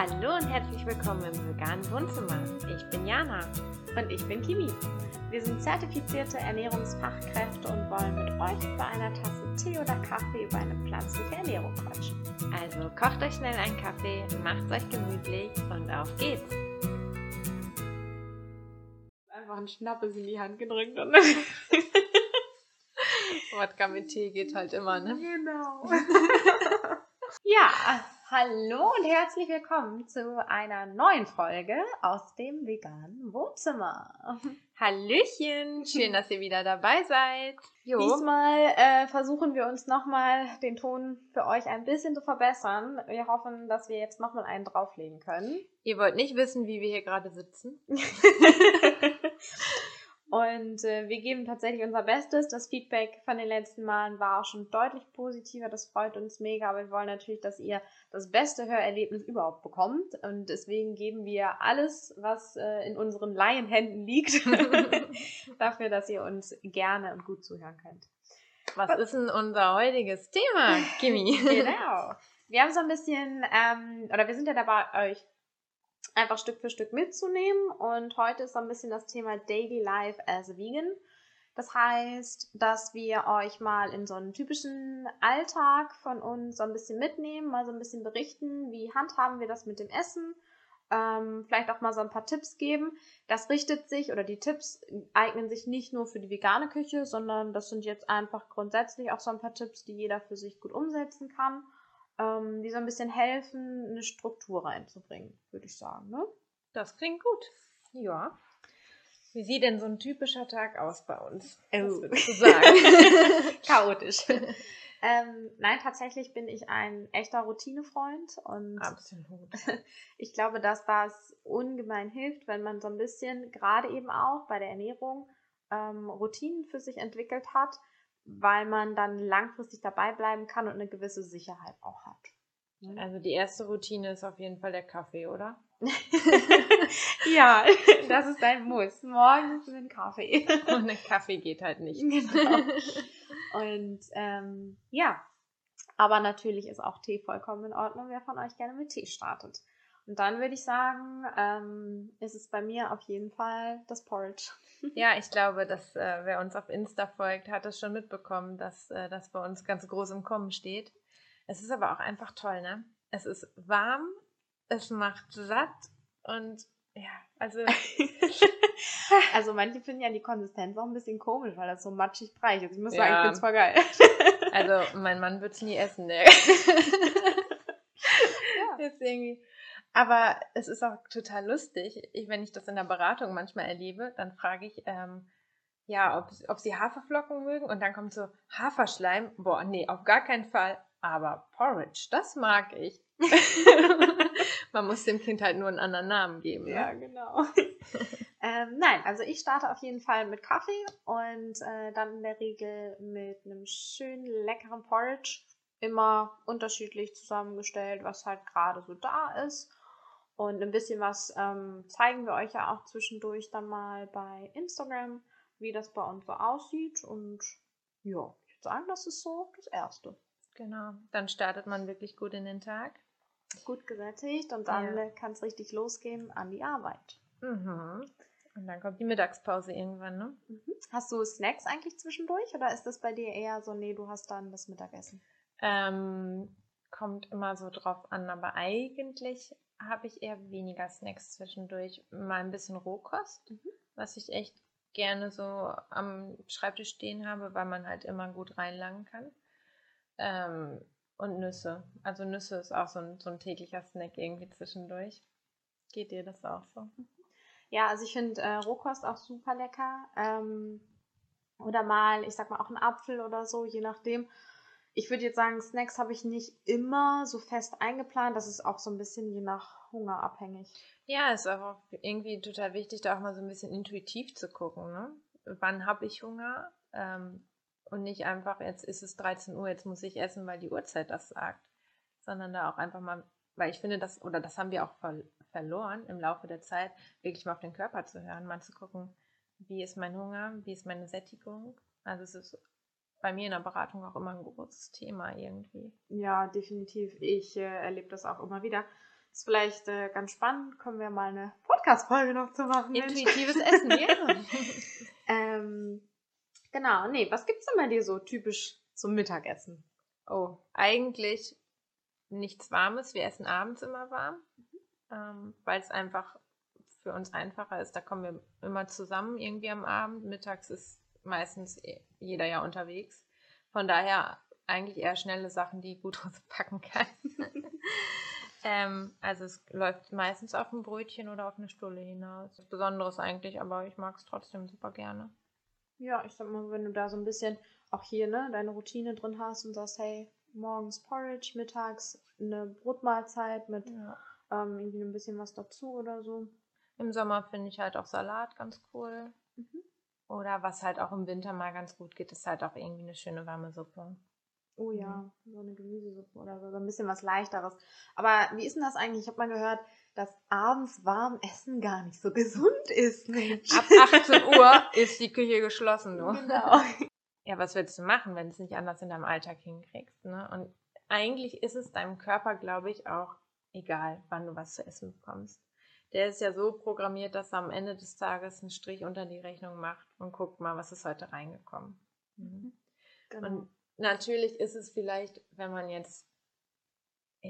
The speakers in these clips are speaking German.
Hallo und herzlich willkommen im veganen Wohnzimmer. Ich bin Jana. Und ich bin Kimi. Wir sind zertifizierte Ernährungsfachkräfte und wollen mit euch bei einer Tasse Tee oder Kaffee über eine pflanzliche Ernährung quatschen. Also kocht euch schnell einen Kaffee, macht euch gemütlich und auf geht's. Einfach ein Schnappes in die Hand gedrückt und Wodka mit Tee geht halt immer, ne? Genau. ja, hallo und herzlich willkommen zu einer neuen Folge aus dem veganen Wohnzimmer. Hallöchen, schön, dass ihr wieder dabei seid. Jo. Diesmal äh, versuchen wir uns nochmal den Ton für euch ein bisschen zu verbessern. Wir hoffen, dass wir jetzt nochmal einen drauflegen können. Ihr wollt nicht wissen, wie wir hier gerade sitzen. Und äh, wir geben tatsächlich unser Bestes. Das Feedback von den letzten Malen war auch schon deutlich positiver. Das freut uns mega. Aber wir wollen natürlich, dass ihr das beste Hörerlebnis überhaupt bekommt. Und deswegen geben wir alles, was äh, in unseren Laienhänden liegt, dafür, dass ihr uns gerne und gut zuhören könnt. Was, was ist denn unser heutiges Thema, Kimi? genau. Wir haben so ein bisschen, ähm, oder wir sind ja dabei, euch einfach Stück für Stück mitzunehmen. Und heute ist so ein bisschen das Thema Daily Life as a Vegan. Das heißt, dass wir euch mal in so einen typischen Alltag von uns so ein bisschen mitnehmen, mal so ein bisschen berichten, wie handhaben wir das mit dem Essen, ähm, vielleicht auch mal so ein paar Tipps geben. Das richtet sich oder die Tipps eignen sich nicht nur für die vegane Küche, sondern das sind jetzt einfach grundsätzlich auch so ein paar Tipps, die jeder für sich gut umsetzen kann ähm, die so ein bisschen helfen, eine Struktur reinzubringen, würde ich sagen. Ne? Das klingt gut. Ja. Wie sieht denn so ein typischer Tag aus bei uns? Oh. Was würdest du sagen? Chaotisch. Ähm, nein, tatsächlich bin ich ein echter Routinefreund und Absolut. ich glaube, dass das ungemein hilft, wenn man so ein bisschen, gerade eben auch bei der Ernährung, ähm, Routinen für sich entwickelt hat, weil man dann langfristig dabei bleiben kann und eine gewisse Sicherheit auch hat. Ne? Also die erste Routine ist auf jeden Fall der Kaffee, oder? ja, das ist ein Muss. Morgens ein Kaffee. Und ein Kaffee geht halt nicht. Genau. Und ähm, ja, aber natürlich ist auch Tee vollkommen in Ordnung, wer von euch gerne mit Tee startet. Und dann würde ich sagen, ähm, ist es bei mir auf jeden Fall das Porridge. Ja, ich glaube, dass äh, wer uns auf Insta folgt, hat es schon mitbekommen, dass äh, das bei uns ganz groß im Kommen steht. Es ist aber auch einfach toll, ne? Es ist warm, es macht satt und ja, also. also manche finden ja die Konsistenz auch ein bisschen komisch, weil das so matschig breich ist. Ich muss sagen, ja. ich finde es voll geil. also mein Mann wird es nie essen, ne? ja. Ist irgendwie. Aber es ist auch total lustig. Ich, wenn ich das in der Beratung manchmal erlebe, dann frage ich, ähm, ja, ob, ob sie Haferflocken mögen und dann kommt so Haferschleim. Boah, nee, auf gar keinen Fall. Aber Porridge, das mag ich. Man muss dem Kind halt nur einen anderen Namen geben. Ne? Ja, genau. ähm, nein, also ich starte auf jeden Fall mit Kaffee und äh, dann in der Regel mit einem schönen leckeren Porridge. Immer unterschiedlich zusammengestellt, was halt gerade so da ist. Und ein bisschen was ähm, zeigen wir euch ja auch zwischendurch dann mal bei Instagram, wie das bei uns so aussieht. Und ja, ich würde sagen, das ist so das Erste. Genau, dann startet man wirklich gut in den Tag. Gut gesättigt und dann ja. kann es richtig losgehen an die Arbeit. Mhm. Und dann kommt die Mittagspause irgendwann, ne? Mhm. Hast du Snacks eigentlich zwischendurch oder ist das bei dir eher so, nee, du hast dann das Mittagessen? Ähm, kommt immer so drauf an, aber eigentlich habe ich eher weniger Snacks zwischendurch. Mal ein bisschen Rohkost, mhm. was ich echt gerne so am Schreibtisch stehen habe, weil man halt immer gut reinlangen kann. Ähm, und Nüsse. Also Nüsse ist auch so ein, so ein täglicher Snack irgendwie zwischendurch. Geht dir das auch so? Ja, also ich finde äh, Rohkost auch super lecker. Ähm, oder mal, ich sag mal, auch ein Apfel oder so, je nachdem ich würde jetzt sagen, Snacks habe ich nicht immer so fest eingeplant. Das ist auch so ein bisschen je nach Hunger abhängig. Ja, ist auch irgendwie total wichtig, da auch mal so ein bisschen intuitiv zu gucken. Ne? Wann habe ich Hunger? Ähm, und nicht einfach, jetzt ist es 13 Uhr, jetzt muss ich essen, weil die Uhrzeit das sagt. Sondern da auch einfach mal, weil ich finde, das, oder das haben wir auch ver verloren im Laufe der Zeit, wirklich mal auf den Körper zu hören, mal zu gucken, wie ist mein Hunger, wie ist meine Sättigung. Also es ist bei mir in der Beratung auch immer ein großes Thema irgendwie. Ja, definitiv. Ich äh, erlebe das auch immer wieder. Ist vielleicht äh, ganz spannend, können wir mal eine Podcast-Folge noch zu machen. Intuitives Essen, ja. ähm, genau, nee, was gibt's denn bei dir so typisch zum Mittagessen? Oh, eigentlich nichts Warmes. Wir essen abends immer warm, ähm, weil es einfach für uns einfacher ist. Da kommen wir immer zusammen irgendwie am Abend. Mittags ist meistens eh jeder ja unterwegs. Von daher eigentlich eher schnelle Sachen, die gut packen kann. ähm, also es läuft meistens auf ein Brötchen oder auf eine Stulle hinaus. Das Besonderes eigentlich, aber ich mag es trotzdem super gerne. Ja, ich sag mal, wenn du da so ein bisschen auch hier, ne, deine Routine drin hast und sagst, hey, morgens Porridge, mittags eine Brotmahlzeit mit ja. ähm, irgendwie ein bisschen was dazu oder so. Im Sommer finde ich halt auch Salat ganz cool. Oder was halt auch im Winter mal ganz gut geht, ist halt auch irgendwie eine schöne warme Suppe. Oh ja, mhm. so eine Gemüsesuppe oder so, so ein bisschen was leichteres. Aber wie ist denn das eigentlich? Ich habe mal gehört, dass abends warm Essen gar nicht so gesund ist, Mensch. Ab 18 Uhr ist die Küche geschlossen, du. Genau. Ja, was willst du machen, wenn du es nicht anders in deinem Alltag hinkriegst, ne? Und eigentlich ist es deinem Körper, glaube ich, auch egal, wann du was zu essen bekommst. Der ist ja so programmiert, dass er am Ende des Tages einen Strich unter die Rechnung macht und guckt mal, was ist heute reingekommen. Mhm. Genau. Und natürlich ist es vielleicht, wenn man jetzt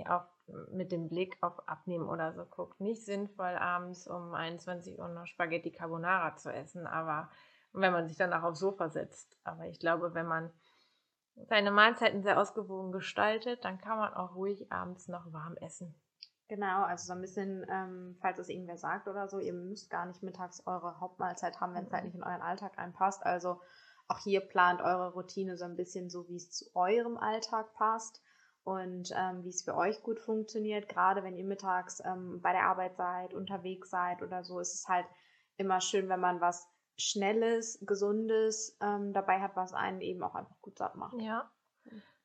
auch mit dem Blick auf Abnehmen oder so guckt, nicht sinnvoll, abends um 21 Uhr noch Spaghetti Carbonara zu essen, aber wenn man sich danach aufs Sofa setzt. Aber ich glaube, wenn man seine Mahlzeiten sehr ausgewogen gestaltet, dann kann man auch ruhig abends noch warm essen. Genau, also so ein bisschen, ähm, falls es irgendwer sagt oder so, ihr müsst gar nicht mittags eure Hauptmahlzeit haben, wenn es halt mhm. nicht in euren Alltag einpasst. Also auch hier plant eure Routine so ein bisschen so, wie es zu eurem Alltag passt und ähm, wie es für euch gut funktioniert. Gerade wenn ihr mittags ähm, bei der Arbeit seid, unterwegs seid oder so, ist es halt immer schön, wenn man was Schnelles, Gesundes ähm, dabei hat, was einen eben auch einfach gut satt macht. Ja,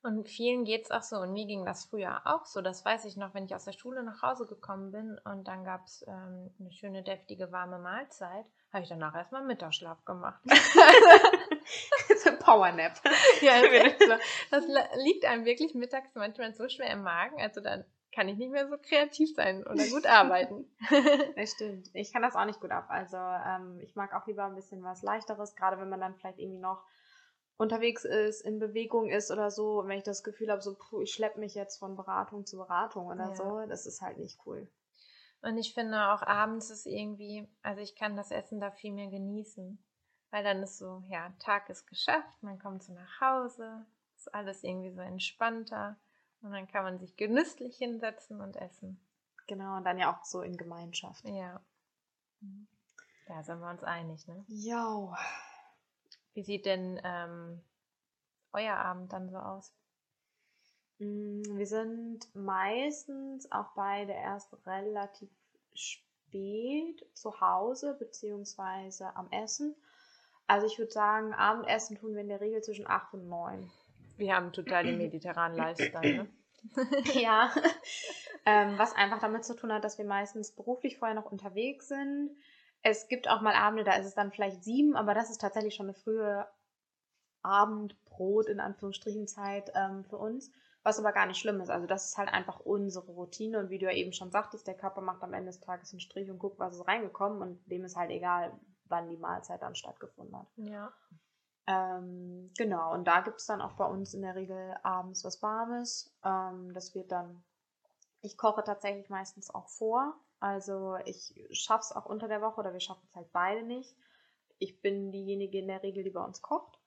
und vielen geht es auch so. Und mir ging das früher auch so. Das weiß ich noch, wenn ich aus der Schule nach Hause gekommen bin und dann gab es ähm, eine schöne, deftige, warme Mahlzeit, habe ich danach erstmal Mittagsschlaf gemacht. so ein Powernap. ja, das, das liegt einem wirklich mittags manchmal so schwer im Magen. Also dann kann ich nicht mehr so kreativ sein oder gut arbeiten. das stimmt. Ich kann das auch nicht gut ab. Also ähm, ich mag auch lieber ein bisschen was Leichteres, gerade wenn man dann vielleicht irgendwie noch unterwegs ist, in Bewegung ist oder so, und wenn ich das Gefühl habe, so, puh, ich schleppe mich jetzt von Beratung zu Beratung oder ja. so, das ist halt nicht cool. Und ich finde auch abends ist irgendwie, also ich kann das Essen da viel mehr genießen. Weil dann ist so, ja, Tag ist geschafft, man kommt so nach Hause, ist alles irgendwie so entspannter und dann kann man sich genüsslich hinsetzen und essen. Genau, und dann ja auch so in Gemeinschaft. Ja. Da sind wir uns einig, ne? Ja. Wie sieht denn ähm, euer Abend dann so aus? Mm, wir sind meistens auch beide erst relativ spät zu Hause beziehungsweise am Essen. Also ich würde sagen, Abendessen tun wir in der Regel zwischen 8 und 9. Wir haben total den mediterranen Lifestyle, ne? ja. ähm, was einfach damit zu tun hat, dass wir meistens beruflich vorher noch unterwegs sind es gibt auch mal Abende, da ist es dann vielleicht sieben, aber das ist tatsächlich schon eine frühe Abendbrot in Anführungsstrichen Zeit ähm, für uns, was aber gar nicht schlimm ist. Also das ist halt einfach unsere Routine und wie du ja eben schon sagtest, der Körper macht am Ende des Tages einen Strich und guckt, was ist reingekommen und dem ist halt egal, wann die Mahlzeit dann stattgefunden hat. Ja. Ähm, genau, und da gibt es dann auch bei uns in der Regel abends was Warmes. Ähm, das wird dann, ich koche tatsächlich meistens auch vor. Also ich schaffe es auch unter der Woche oder wir schaffen es halt beide nicht. Ich bin diejenige in der Regel, die bei uns kocht.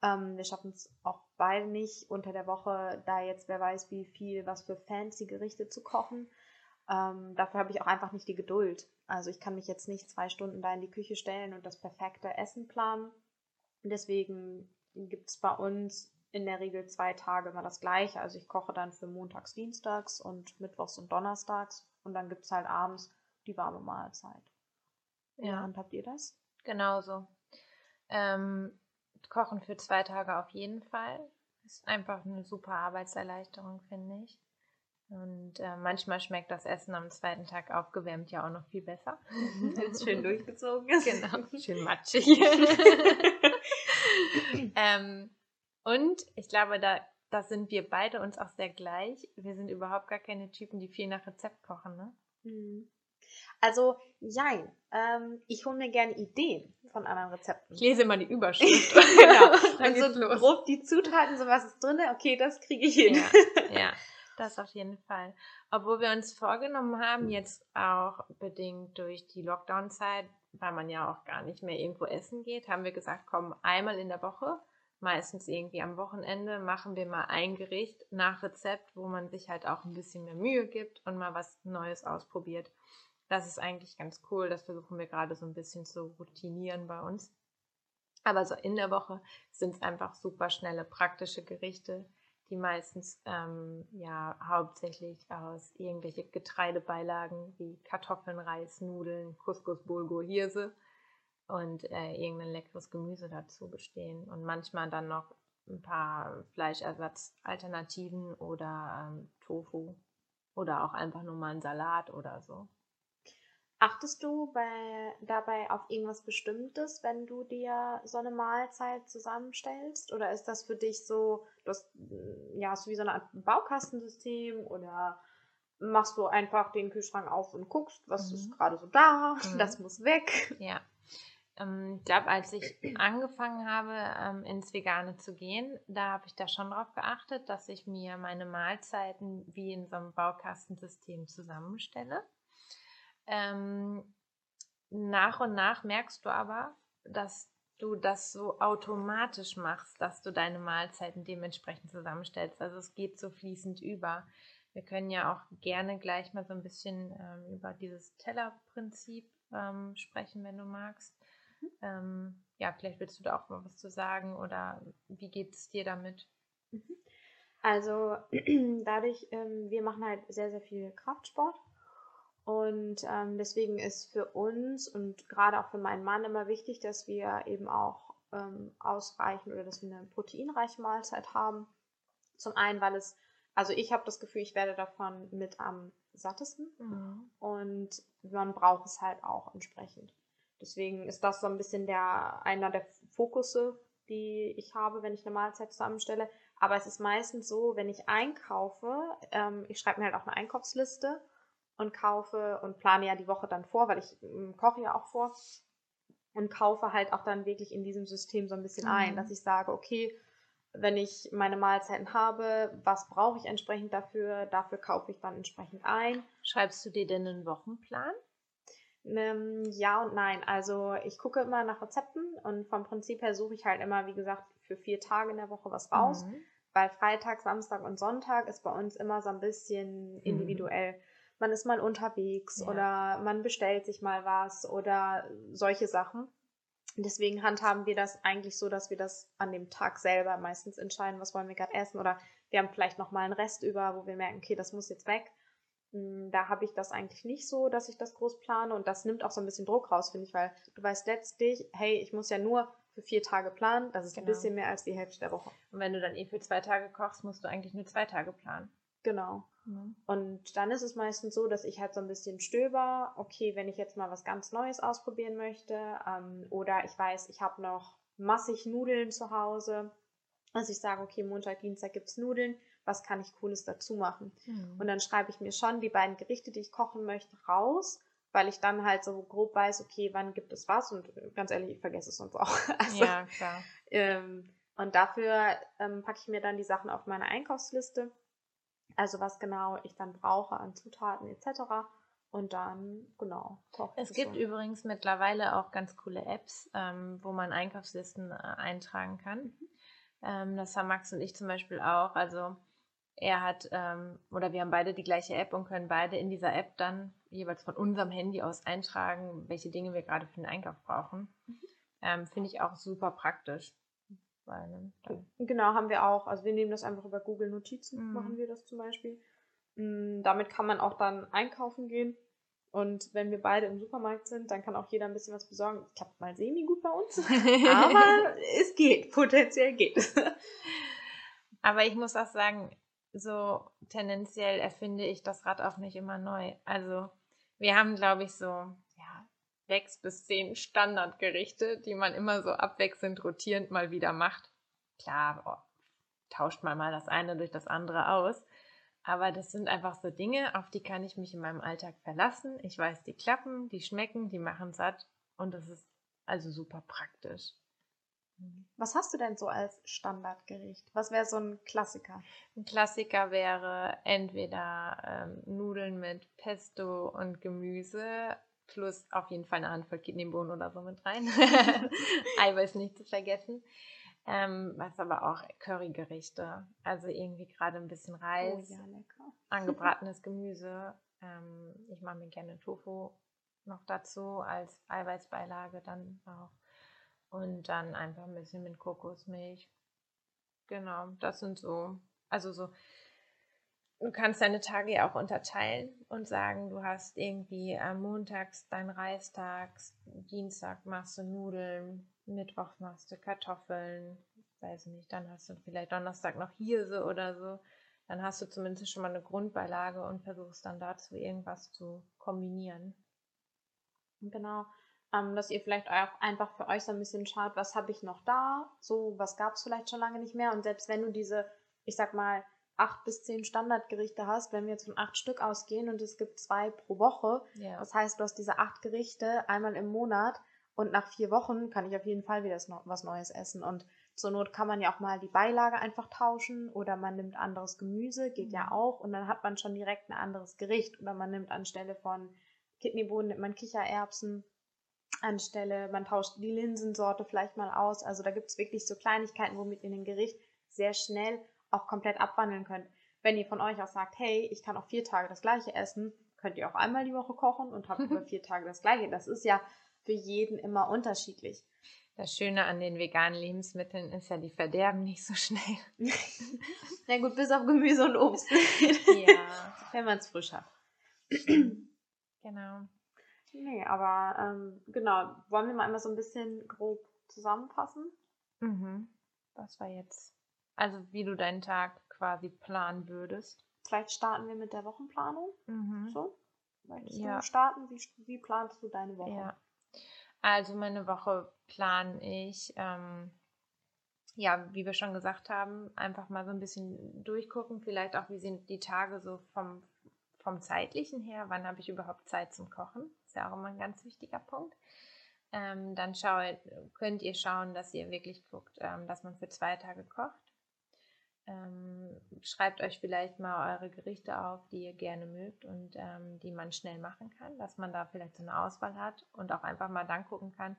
Ähm, wir schaffen es auch beide nicht unter der Woche, da jetzt wer weiß, wie viel, was für fancy Gerichte zu kochen. Ähm, dafür habe ich auch einfach nicht die Geduld. Also ich kann mich jetzt nicht zwei Stunden da in die Küche stellen und das perfekte Essen planen. Deswegen gibt es bei uns in der Regel zwei Tage immer das gleiche. Also ich koche dann für montags, dienstags und mittwochs und donnerstags und dann gibt es halt abends die warme Mahlzeit. Ja. Und habt ihr das? Genauso. Ähm, Kochen für zwei Tage auf jeden Fall. Ist einfach eine super Arbeitserleichterung, finde ich. Und äh, manchmal schmeckt das Essen am zweiten Tag aufgewärmt ja auch noch viel besser. Wenn es schön durchgezogen ist. Genau, schön matschig. ähm, und ich glaube, da da sind wir beide uns auch sehr gleich. Wir sind überhaupt gar keine Typen, die viel nach Rezept kochen, ne? Mhm. Also, jein. Ähm, ich hole mir gerne Ideen von anderen Rezepten. Ich lese immer die Überschrift. genau. Dann Und so los. grob die Zutaten, so was ist drin, okay, das kriege ich hin. Ja, ja, das auf jeden Fall. Obwohl wir uns vorgenommen haben, jetzt auch bedingt durch die Lockdown-Zeit, weil man ja auch gar nicht mehr irgendwo essen geht, haben wir gesagt, komm, einmal in der Woche meistens irgendwie am Wochenende machen wir mal ein Gericht nach Rezept, wo man sich halt auch ein bisschen mehr Mühe gibt und mal was Neues ausprobiert. Das ist eigentlich ganz cool. Das versuchen wir gerade so ein bisschen zu routinieren bei uns. Aber so in der Woche sind es einfach super schnelle, praktische Gerichte, die meistens ähm, ja hauptsächlich aus irgendwelche Getreidebeilagen wie Kartoffeln, Reis, Nudeln, Couscous, Bulgur, Hirse und äh, irgendein leckeres Gemüse dazu bestehen und manchmal dann noch ein paar Fleischersatzalternativen oder ähm, Tofu oder auch einfach nur mal einen Salat oder so. Achtest du bei, dabei auf irgendwas Bestimmtes, wenn du dir so eine Mahlzeit zusammenstellst? Oder ist das für dich so, das, ja, so wie so eine Art Baukastensystem oder machst du einfach den Kühlschrank auf und guckst, was mhm. ist gerade so da, mhm. das muss weg? Ja, ähm, ich glaube, als ich angefangen habe, ähm, ins Vegane zu gehen, da habe ich da schon darauf geachtet, dass ich mir meine Mahlzeiten wie in so einem Baukastensystem zusammenstelle. Ähm, nach und nach merkst du aber, dass du das so automatisch machst, dass du deine Mahlzeiten dementsprechend zusammenstellst. Also es geht so fließend über. Wir können ja auch gerne gleich mal so ein bisschen über dieses Tellerprinzip sprechen, wenn du magst. Ähm, ja, vielleicht willst du da auch mal was zu sagen oder wie geht es dir damit? Mhm. Also dadurch, ähm, wir machen halt sehr, sehr viel Kraftsport und ähm, deswegen ist für uns und gerade auch für meinen Mann immer wichtig, dass wir eben auch ähm, ausreichend oder dass wir eine proteinreiche Mahlzeit haben. Zum einen, weil es, also ich habe das Gefühl, ich werde davon mit am sattesten mhm. und man braucht es halt auch entsprechend. Deswegen ist das so ein bisschen der, einer der Fokusse, die ich habe, wenn ich eine Mahlzeit zusammenstelle. Aber es ist meistens so, wenn ich einkaufe, ähm, ich schreibe mir halt auch eine Einkaufsliste und kaufe und plane ja die Woche dann vor, weil ich ähm, koche ja auch vor und kaufe halt auch dann wirklich in diesem System so ein bisschen mhm. ein, dass ich sage, okay, wenn ich meine Mahlzeiten habe, was brauche ich entsprechend dafür? Dafür kaufe ich dann entsprechend ein. Schreibst du dir denn einen Wochenplan? Ähm, ja und nein. Also ich gucke immer nach Rezepten und vom Prinzip her suche ich halt immer, wie gesagt, für vier Tage in der Woche was raus. Mhm. Weil Freitag, Samstag und Sonntag ist bei uns immer so ein bisschen mhm. individuell. Mhm. Man ist mal unterwegs ja. oder man bestellt sich mal was oder solche Sachen. Deswegen handhaben wir das eigentlich so, dass wir das an dem Tag selber meistens entscheiden, was wollen wir gerade essen oder wir haben vielleicht noch mal einen Rest über, wo wir merken, okay, das muss jetzt weg. Hm, da habe ich das eigentlich nicht so, dass ich das groß plane und das nimmt auch so ein bisschen Druck raus, finde ich, weil du weißt letztlich, hey, ich muss ja nur für vier Tage planen, das ist genau. ein bisschen mehr als die Hälfte der Woche. Und wenn du dann eh für zwei Tage kochst, musst du eigentlich nur zwei Tage planen. Genau. Mhm. Und dann ist es meistens so, dass ich halt so ein bisschen stöber, okay, wenn ich jetzt mal was ganz Neues ausprobieren möchte, ähm, oder ich weiß, ich habe noch massig Nudeln zu Hause, also ich sage, okay, Montag, Dienstag gibt's Nudeln, was kann ich Cooles dazu machen? Mhm. Und dann schreibe ich mir schon die beiden Gerichte, die ich kochen möchte, raus, weil ich dann halt so grob weiß, okay, wann gibt es was und äh, ganz ehrlich, ich vergesse es sonst auch. Also, ja, klar. Ähm, und dafür ähm, packe ich mir dann die Sachen auf meine Einkaufsliste, also was genau ich dann brauche an Zutaten etc. Und dann, genau. Es gibt so. übrigens mittlerweile auch ganz coole Apps, ähm, wo man Einkaufslisten äh, eintragen kann. Mhm. Ähm, das haben Max und ich zum Beispiel auch. Also er hat, ähm, oder wir haben beide die gleiche App und können beide in dieser App dann jeweils von unserem Handy aus eintragen, welche Dinge wir gerade für den Einkauf brauchen. Mhm. Ähm, Finde ich auch super praktisch. Weil, ne, genau, haben wir auch. Also wir nehmen das einfach über Google Notizen, mhm. machen wir das zum Beispiel. Mhm, damit kann man auch dann einkaufen gehen. Und wenn wir beide im Supermarkt sind, dann kann auch jeder ein bisschen was besorgen. Ich glaube, mal semi gut bei uns. Aber es geht, potenziell geht. Aber ich muss auch sagen, so tendenziell erfinde ich das Rad auch nicht immer neu. Also wir haben, glaube ich, so ja, sechs bis zehn Standardgerichte, die man immer so abwechselnd rotierend mal wieder macht. Klar, oh, tauscht man mal das eine durch das andere aus. Aber das sind einfach so Dinge, auf die kann ich mich in meinem Alltag verlassen. Ich weiß, die klappen, die schmecken, die machen satt und das ist also super praktisch. Was hast du denn so als Standardgericht? Was wäre so ein Klassiker? Ein Klassiker wäre entweder ähm, Nudeln mit Pesto und Gemüse plus auf jeden Fall eine Handvoll Kidneybohnen oder so mit rein. Eiweiß nicht zu vergessen. Ähm, was aber auch Currygerichte. Also irgendwie gerade ein bisschen Reis, oh, ja, lecker. angebratenes Gemüse. Ähm, ich mache mir gerne Tofu noch dazu als Eiweißbeilage dann auch. Und dann einfach ein bisschen mit Kokosmilch. Genau, das sind so, also so, du kannst deine Tage ja auch unterteilen und sagen, du hast irgendwie äh, montags deinen Reistags, Dienstag machst du Nudeln, Mittwoch machst du Kartoffeln, weiß nicht, dann hast du vielleicht Donnerstag noch Hirse oder so. Dann hast du zumindest schon mal eine Grundbeilage und versuchst dann dazu irgendwas zu kombinieren. Genau. Ähm, dass ihr vielleicht auch einfach für euch so ein bisschen schaut, was habe ich noch da, so was gab es vielleicht schon lange nicht mehr. Und selbst wenn du diese, ich sag mal, acht bis zehn Standardgerichte hast, wenn wir jetzt von acht Stück ausgehen und es gibt zwei pro Woche, ja. das heißt, du hast diese acht Gerichte einmal im Monat und nach vier Wochen kann ich auf jeden Fall wieder was Neues essen. Und zur Not kann man ja auch mal die Beilage einfach tauschen oder man nimmt anderes Gemüse, geht ja mhm. auch und dann hat man schon direkt ein anderes Gericht. Oder man nimmt anstelle von Kidneybohnen nimmt man Kichererbsen anstelle, man tauscht die Linsensorte vielleicht mal aus. Also da gibt es wirklich so Kleinigkeiten, womit ihr ein Gericht sehr schnell auch komplett abwandeln könnt. Wenn ihr von euch auch sagt, hey, ich kann auch vier Tage das gleiche essen, könnt ihr auch einmal die Woche kochen und habt über vier Tage das gleiche. Das ist ja für jeden immer unterschiedlich. Das Schöne an den veganen Lebensmitteln ist ja, die verderben nicht so schnell. Na gut, bis auf Gemüse und Obst. ja. Wenn man es frisch hat. genau. Nee, aber ähm, genau, wollen wir mal einmal so ein bisschen grob zusammenfassen? Mhm. Was war jetzt? Also wie du deinen Tag quasi planen würdest. Vielleicht starten wir mit der Wochenplanung. Mhm. So? Möchtest ja. du starten? Wie, wie planst du deine Woche? Ja. Also meine Woche plane ich, ähm, ja, wie wir schon gesagt haben, einfach mal so ein bisschen durchgucken, vielleicht auch, wie sind die Tage so vom, vom zeitlichen her, wann habe ich überhaupt Zeit zum Kochen? ist ja auch immer ein ganz wichtiger Punkt. Ähm, dann schaut, könnt ihr schauen, dass ihr wirklich guckt, ähm, dass man für zwei Tage kocht. Ähm, schreibt euch vielleicht mal eure Gerichte auf, die ihr gerne mögt und ähm, die man schnell machen kann, dass man da vielleicht so eine Auswahl hat und auch einfach mal dann gucken kann,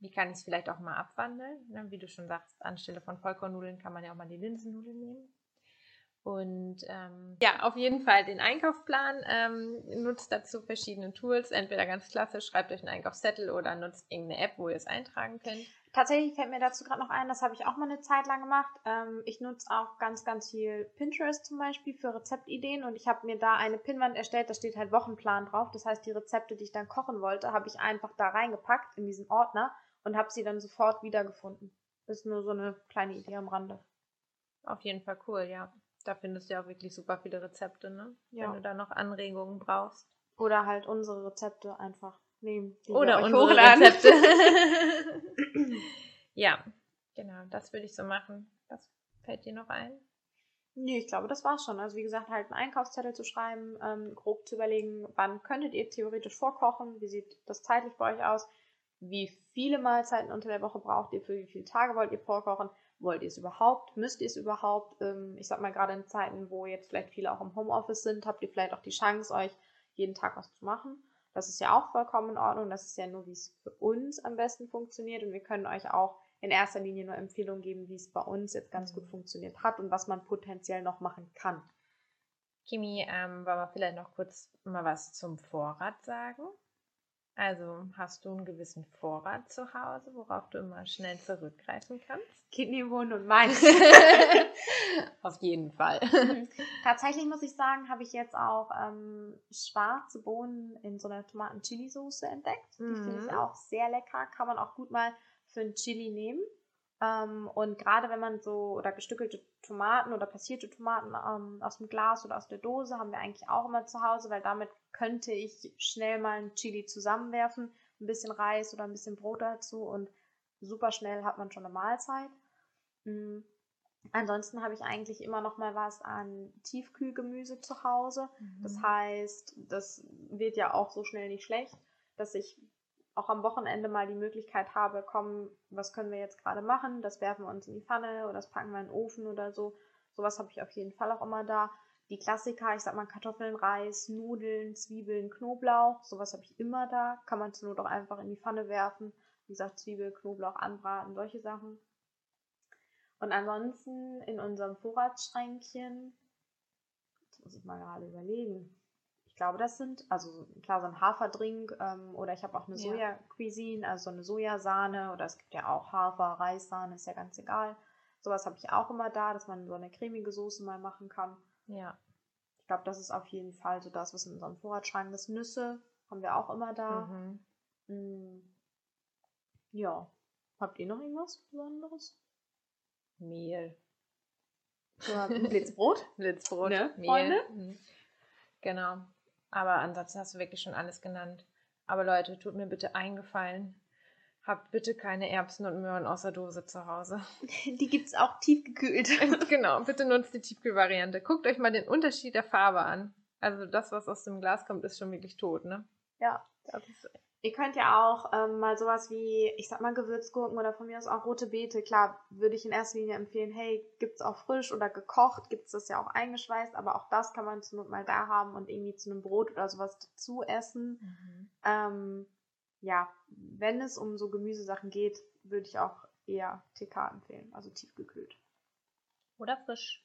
wie kann ich es vielleicht auch mal abwandeln. Ne? Wie du schon sagst, anstelle von Vollkornnudeln kann man ja auch mal die Linsennudeln nehmen. Und ähm, ja, auf jeden Fall den Einkaufsplan. Ähm, nutzt dazu verschiedene Tools. Entweder ganz klassisch, schreibt euch einen Einkaufszettel oder nutzt irgendeine App, wo ihr es eintragen könnt. Tatsächlich fällt mir dazu gerade noch ein, das habe ich auch mal eine Zeit lang gemacht. Ähm, ich nutze auch ganz, ganz viel Pinterest zum Beispiel für Rezeptideen und ich habe mir da eine Pinwand erstellt, da steht halt Wochenplan drauf. Das heißt, die Rezepte, die ich dann kochen wollte, habe ich einfach da reingepackt in diesen Ordner und habe sie dann sofort wiedergefunden. Das ist nur so eine kleine Idee am Rande. Auf jeden Fall cool, ja. Da findest du ja auch wirklich super viele Rezepte, ne? Ja. Wenn du da noch Anregungen brauchst. Oder halt unsere Rezepte einfach nehmen. Oder unsere hochladen. Rezepte. ja, genau, das würde ich so machen. Was fällt dir noch ein? Nee, ich glaube, das war's schon. Also wie gesagt, halt einen Einkaufszettel zu schreiben, ähm, grob zu überlegen, wann könntet ihr theoretisch vorkochen, wie sieht das zeitlich bei euch aus, wie viele Mahlzeiten unter der Woche braucht ihr, für wie viele Tage wollt ihr vorkochen Wollt ihr es überhaupt? Müsst ihr es überhaupt? Ähm, ich sag mal, gerade in Zeiten, wo jetzt vielleicht viele auch im Homeoffice sind, habt ihr vielleicht auch die Chance, euch jeden Tag was zu machen. Das ist ja auch vollkommen in Ordnung. Das ist ja nur, wie es für uns am besten funktioniert. Und wir können euch auch in erster Linie nur Empfehlungen geben, wie es bei uns jetzt ganz gut mhm. funktioniert hat und was man potenziell noch machen kann. Kimi, ähm, wollen wir vielleicht noch kurz mal was zum Vorrat sagen? Also hast du einen gewissen Vorrat zu Hause, worauf du immer schnell zurückgreifen kannst? Kidneybohnen und Mais. Auf jeden Fall. Tatsächlich muss ich sagen, habe ich jetzt auch ähm, schwarze Bohnen in so einer Tomaten-Chili-Soße entdeckt. Die mhm. finde ich auch sehr lecker. Kann man auch gut mal für ein Chili nehmen. Ähm, und gerade wenn man so, oder gestückelte Tomaten oder passierte Tomaten ähm, aus dem Glas oder aus der Dose haben wir eigentlich auch immer zu Hause, weil damit könnte ich schnell mal ein Chili zusammenwerfen, ein bisschen Reis oder ein bisschen Brot dazu und super schnell hat man schon eine Mahlzeit. Mm. Ansonsten habe ich eigentlich immer noch mal was an Tiefkühlgemüse zu Hause. Mhm. Das heißt, das wird ja auch so schnell nicht schlecht, dass ich auch am Wochenende mal die Möglichkeit habe, komm, was können wir jetzt gerade machen? Das werfen wir uns in die Pfanne oder das packen wir in den Ofen oder so. Sowas habe ich auf jeden Fall auch immer da. Die Klassiker, ich sag mal Kartoffeln, Reis, Nudeln, Zwiebeln, Knoblauch, sowas habe ich immer da. Kann man zur Not auch einfach in die Pfanne werfen. Wie gesagt, Zwiebel, Knoblauch anbraten, solche Sachen. Und ansonsten in unserem Vorratsschränkchen, jetzt muss ich mal gerade überlegen. Ich glaube, das sind, also klar, so ein Haferdrink ähm, oder ich habe auch eine Ja. Soja-Cuisine, also so eine Sojasahne oder es gibt ja auch Hafer, Reissahne, ist ja ganz egal. Sowas habe ich auch immer da, dass man so eine cremige Soße mal machen kann. Ja. Ich glaube, das ist auf jeden Fall so das, was in unserem Vorratsschrank ist. Nüsse haben wir auch immer da. Mhm. Mm. Ja. Habt ihr noch irgendwas Besonderes? Mehl. Blitzbrot? Blitzbrot, Ne, Mehl. Mhm. Genau. Aber ansonsten hast du wirklich schon alles genannt. Aber Leute, tut mir bitte eingefallen. Habt bitte keine Erbsen und Möhren aus der Dose zu Hause. Die gibt's auch tiefgekühlt. genau, bitte nutzt die Tiefkühlvariante. Guckt euch mal den Unterschied der Farbe an. Also das, was aus dem Glas kommt, ist schon wirklich tot, ne? Ja. Das ist, Ihr könnt ja auch ähm, mal sowas wie, ich sag mal, Gewürzgurken oder von mir aus auch rote Beete. Klar, würde ich in erster Linie empfehlen, hey, gibt's auch frisch oder gekocht, gibt's das ja auch eingeschweißt, aber auch das kann man zur Not mal da haben und irgendwie zu einem Brot oder sowas dazu essen. Mhm. Ähm, ja, wenn es um so Gemüsesachen geht, würde ich auch eher TK empfehlen, also tiefgekühlt. Oder frisch.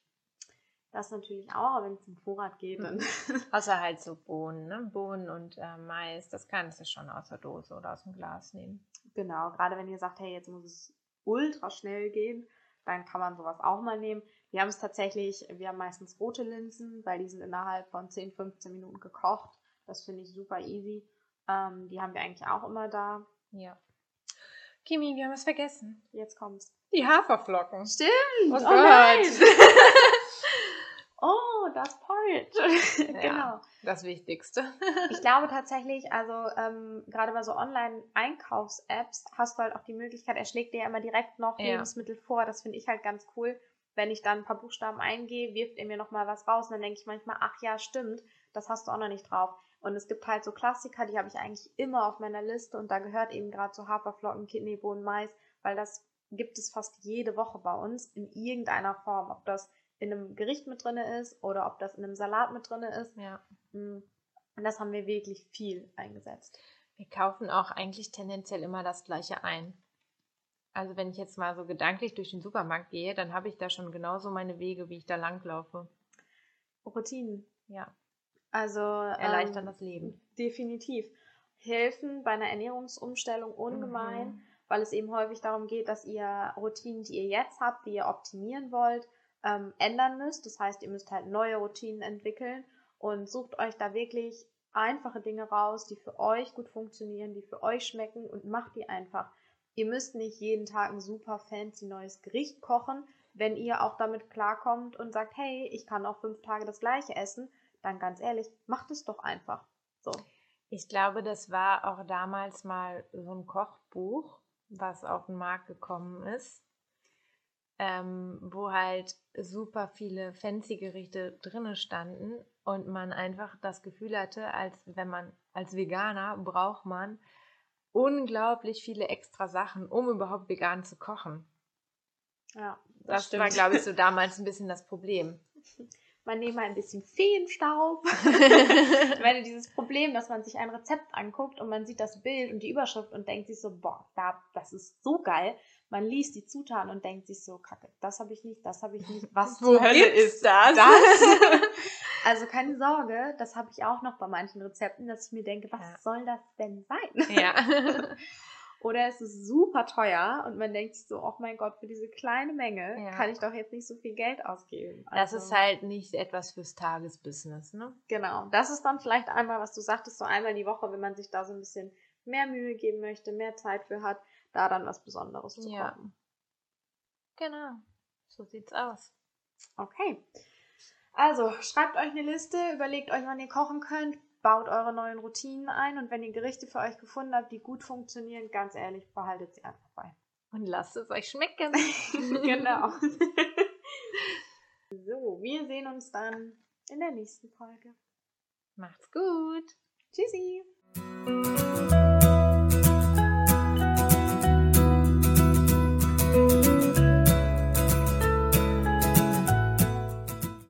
Das natürlich auch, aber wenn es um Vorrat geht, dann. Außer halt so Bohnen, ne? Bohnen und äh, Mais, das kannst du schon aus der Dose oder aus dem Glas nehmen. genau, gerade wenn ihr sagt, hey, jetzt muss es ultra schnell gehen, dann kann man sowas auch mal nehmen. Wir haben es tatsächlich, wir haben meistens rote Linsen, weil die sind innerhalb von 10, 15 Minuten gekocht. Das finde ich super easy. Ähm, die haben wir eigentlich auch immer da. Ja. Kimi, wir haben es vergessen. Jetzt kommt's. Die Haferflocken. Stimmt! Oh, Oh Gott. oh, das. Ja. genau. Das Wichtigste. Ich glaube tatsächlich, also ähm, gerade bei so Online-Einkaufs-Apps hast du halt auch die Möglichkeit, er schlägt dir ja immer direkt noch Ja. Lebensmittel vor. Das finde ich halt ganz cool. Wenn ich dann ein paar Buchstaben eingehe, wirft er mir nochmal was raus und dann denke ich manchmal, ach ja, stimmt, das hast du auch noch nicht drauf. Und es gibt halt so Klassiker, die habe ich eigentlich immer auf meiner Liste und da gehört eben gerade so Haferflocken, Kidneybohnen, Mais, weil das gibt es fast jede Woche bei uns in irgendeiner Form. Ob das in einem Gericht mit drin ist oder ob das in einem Salat mit drin ist. Ja. Mm. Und das haben wir wirklich viel eingesetzt. Wir kaufen auch eigentlich tendenziell immer das Gleiche ein. Also wenn ich jetzt mal so gedanklich durch den Supermarkt gehe, dann habe ich da schon genauso meine Wege, wie ich da langlaufe. Routinen. Ja, Also erleichtern ähm, das Leben. definitiv. Helfen bei einer Ernährungsumstellung ungemein, Mhm. weil es eben häufig darum geht, dass ihr Routinen, die ihr jetzt habt, die ihr optimieren wollt, ähm, ändern müsst. Das heißt, ihr müsst halt neue Routinen entwickeln und sucht euch da wirklich einfache Dinge raus, die für euch gut funktionieren, die für euch schmecken und macht die einfach. Ihr müsst nicht jeden Tag ein super fancy neues Gericht kochen. Wenn ihr auch damit klarkommt und sagt, hey, ich kann auch fünf Tage das gleiche essen, dann ganz ehrlich, macht es doch einfach. So. Ich glaube, das war auch damals mal so ein Kochbuch, was auf den Markt gekommen ist, ähm, wo halt super viele fancy Gerichte drinne standen und man einfach das Gefühl hatte, als wenn man als Veganer braucht man unglaublich viele extra Sachen, um überhaupt vegan zu kochen. Ja, Das, stimmt. war, glaube ich, so damals ein bisschen das Problem. Man nehme ein bisschen Feenstaub. ich meine, dieses Problem, dass man sich ein Rezept anguckt und man sieht das Bild und die Überschrift und denkt sich so, boah, da, das ist so geil. Man liest die Zutaten und denkt sich so, kacke, das habe ich nicht, das habe ich nicht. Was zur Hölle ist das? das? also keine Sorge, das habe ich auch noch bei manchen Rezepten, dass ich mir denke, was Ja. soll das denn sein? ja. Oder es ist super teuer und man denkt sich so, oh mein Gott, für diese kleine Menge Ja. kann ich doch jetzt nicht so viel Geld ausgeben. Das Also- ist halt nicht etwas fürs Tagesbusiness, ne? Genau, das ist dann vielleicht einmal, was du sagtest, so einmal die Woche, wenn man sich da so ein bisschen mehr Mühe geben möchte, mehr Zeit für hat, da dann was Besonderes zu Ja. Genau. So sieht's aus. Okay. Also, schreibt euch eine Liste, überlegt euch, wann ihr kochen könnt, baut eure neuen Routinen ein und wenn ihr Gerichte für euch gefunden habt, die gut funktionieren, ganz ehrlich, behaltet sie einfach bei. Und lasst es euch schmecken. genau. so, wir sehen uns dann in der nächsten Folge. Macht's gut. Tschüssi.